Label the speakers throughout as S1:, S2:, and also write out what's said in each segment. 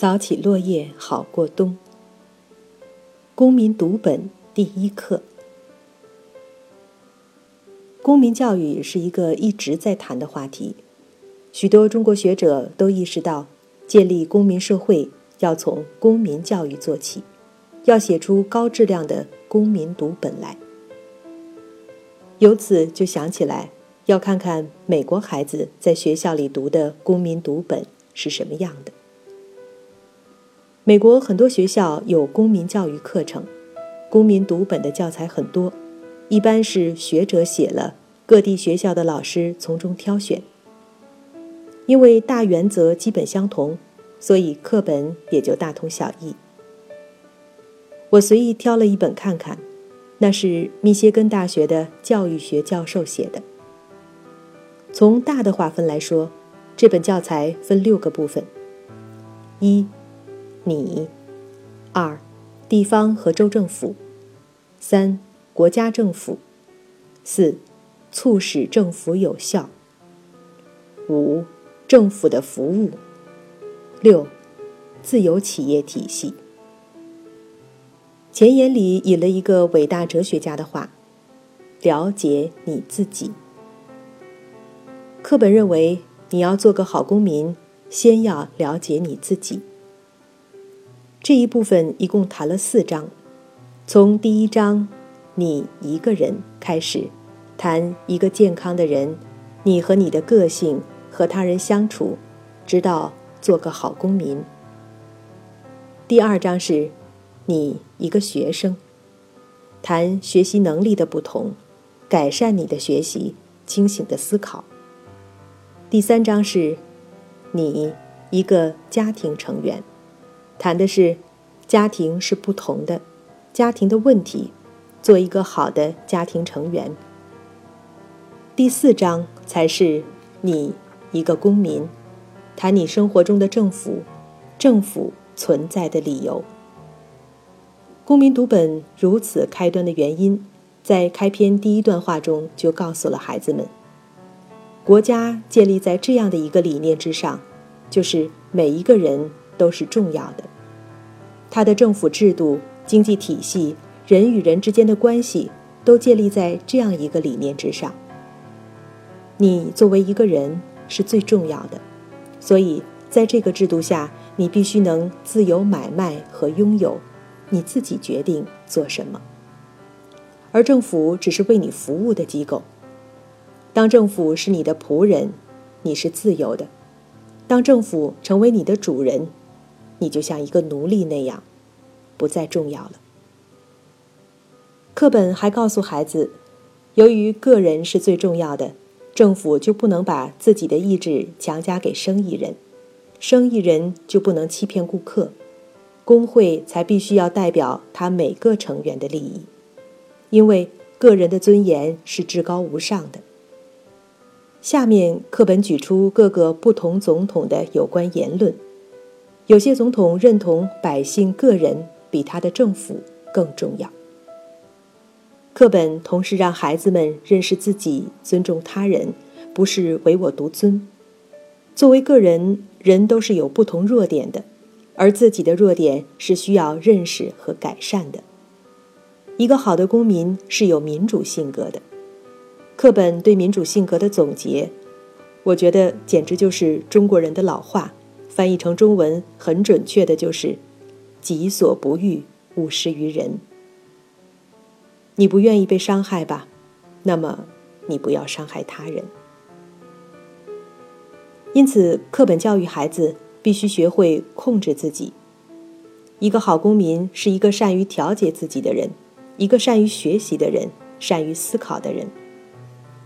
S1: 扫起落叶好过冬。公民读本第一课。公民教育是一个一直在谈的话题，许多中国学者都意识到，建立公民社会要从公民教育做起，要写出高质量的公民读本来。由此就想起来，要看看美国孩子在学校里读的公民读本是什么样的。美国很多学校有公民教育课程，公民读本的教材很多，一般是学者写了，各地学校的老师从中挑选。因为大原则基本相同，所以课本也就大同小异。我随意挑了一本看看。那是密歇根大学的教育学教授写的。从大的划分来说，这本教材分六个部分：一、你；二、地方和州政府；三、国家政府；四、促使政府有效；五、政府的服务；六、自由企业体系。前言里引了一个伟大哲学家的话：“了解你自己。”课本认为，你要做个好公民，先要了解你自己。这一部分一共谈了四章，从第一章“你一个人”开始，谈一个健康的人，你和你的个性和他人相处，直到做个好公民。第二章是。你一个学生，谈学习能力的不同，改善你的学习，清醒的思考。第三章是，你一个家庭成员，谈的是家庭是不同的，家庭的问题，做一个好的家庭成员。第四章才是你一个公民，谈你生活中的政府，政府存在的理由。公民读本如此开端的原因，在开篇第一段话中就告诉了孩子们：国家建立在这样的一个理念之上，就是每一个人都是重要的。它的政府制度、经济体系、人与人之间的关系，都建立在这样一个理念之上。你作为一个人是最重要的，所以在这个制度下，你必须能自由买卖和拥有。你自己决定做什么，而政府只是为你服务的机构。当政府是你的仆人，你是自由的；当政府成为你的主人，你就像一个奴隶那样，不再重要了。课本还告诉孩子，由于个人是最重要的，政府就不能把自己的意志强加给生意人，生意人就不能欺骗顾客。工会才必须要代表他每个成员的利益，因为个人的尊严是至高无上的。下面课本举出各个不同总统的有关言论，有些总统认同百姓个人比他的政府更重要。课本同时让孩子们认识自己，尊重他人，不是唯我独尊。作为个人，人都是有不同弱点的。而自己的弱点是需要认识和改善的。一个好的公民是有民主性格的。课本对民主性格的总结，我觉得简直就是中国人的老话，翻译成中文很准确的就是“己所不欲，勿施于人”。你不愿意被伤害吧？那么你不要伤害他人。因此，课本教育孩子。必须学会控制自己。一个好公民是一个善于调节自己的人，一个善于学习的人，善于思考的人。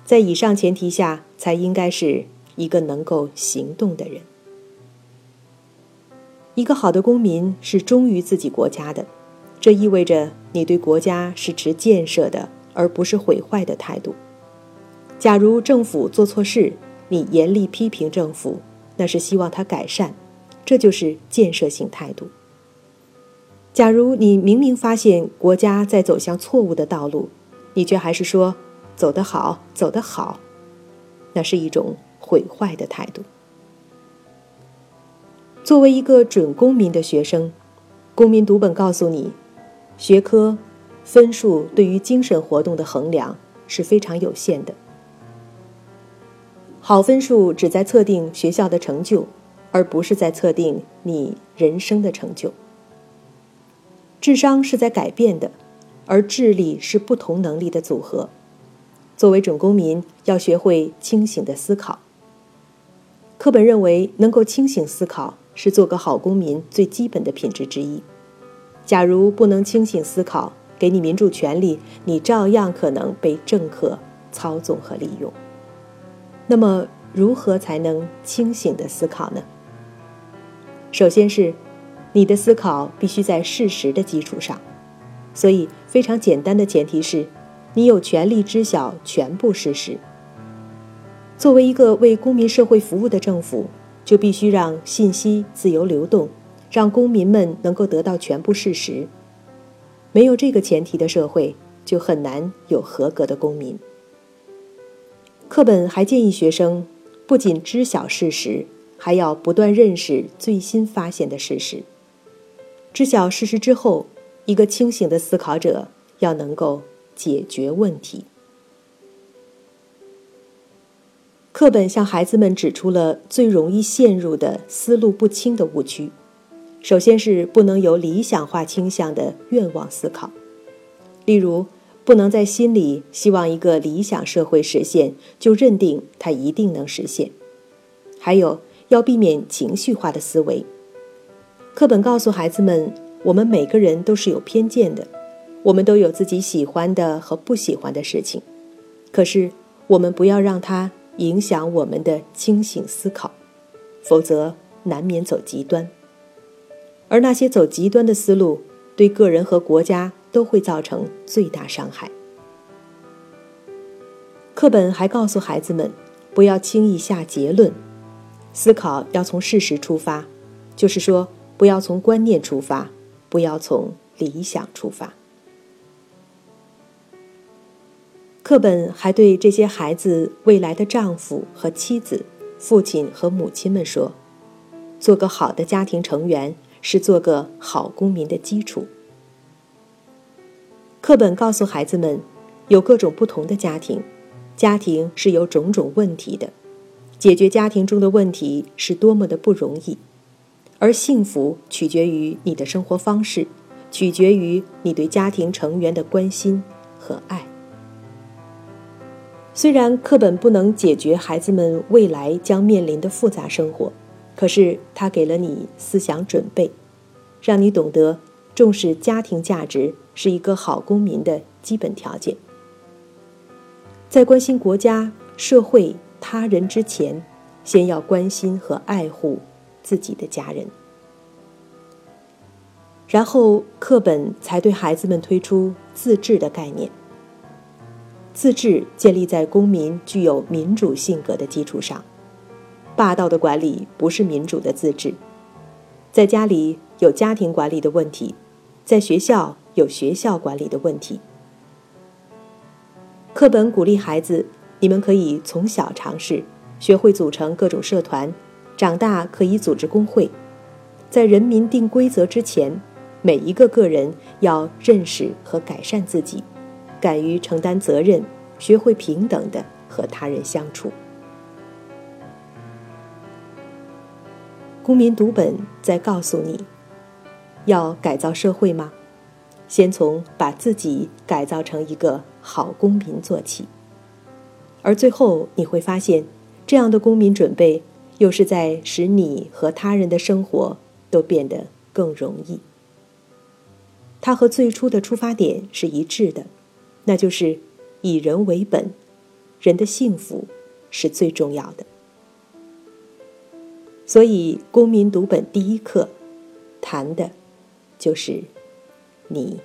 S1: 在以上前提下，才应该是一个能够行动的人。一个好的公民是忠于自己国家的，这意味着你对国家是持建设的，而不是毁坏的态度。假如政府做错事，你严厉批评政府，那是希望他改善。这就是建设性态度。假如你明明发现国家在走向错误的道路，你却还是说“走得好，走得好”，那是一种毁坏的态度。作为一个准公民的学生，公民读本告诉你，学科分数对于精神活动的衡量是非常有限的。好分数只在测定学校的成就，而不是在测定你人生的成就。智商是在改变的，而智力是不同能力的组合。作为准公民，要学会清醒的思考。课本认为，能够清醒思考是做个好公民最基本的品质之一。假如不能清醒思考，给你民主权利，你照样可能被政客操纵和利用。那么，如何才能清醒的思考呢？首先是。你的思考必须在事实的基础上，所以非常简单的前提是，你有权利知晓全部事实。作为一个为公民社会服务的政府，就必须让信息自由流动，让公民们能够得到全部事实。没有这个前提的社会，就很难有合格的公民。课本还建议学生，不仅知晓事实，还要不断认识最新发现的事实。知晓事实之后，一个清醒的思考者要能够解决问题。课本向孩子们指出了最容易陷入的思路不清的误区。首先是不能有理想化倾向的愿望思考，例如不能在心里希望一个理想社会实现，就认定它一定能实现。还有要避免情绪化的思维。课本告诉孩子们，我们每个人都是有偏见的，我们都有自己喜欢的和不喜欢的事情。可是，我们不要让它影响我们的清醒思考，否则难免走极端。而那些走极端的思路，对个人和国家都会造成最大伤害。课本还告诉孩子们，不要轻易下结论，思考要从事实出发，就是说。不要从观念出发，不要从理想出发。课本还对这些孩子未来的丈夫和妻子、父亲和母亲们说：“做个好的家庭成员是做个好公民的基础。”课本告诉孩子们，有各种不同的家庭，家庭是有种种问题的，解决家庭中的问题是多么的不容易。而幸福取决于你的生活方式，取决于你对家庭成员的关心和爱。虽然课本不能解决孩子们未来将面临的复杂生活，可是它给了你思想准备，让你懂得重视家庭价值是一个好公民的基本条件。在关心国家、社会、他人之前，先要关心和爱护。自己的家人，然后课本才对孩子们推出自治的概念。自治建立在公民具有民主性格的基础上，霸道的管理不是民主的自治。在家里有家庭管理的问题，在学校有学校管理的问题。课本鼓励孩子，你们可以从小尝试，学会组成各种社团。长大可以组织工会，在人民定规则之前，每一个个人要认识和改善自己，敢于承担责任，学会平等的和他人相处。公民读本在告诉你，要改造社会吗？先从把自己改造成一个好公民做起，而最后你会发现，这样的公民准备。又是在使你和他人的生活都变得更容易。它和最初的出发点是一致的，那就是以人为本，人的幸福是最重要的。所以，公民读本第一课谈的就是你。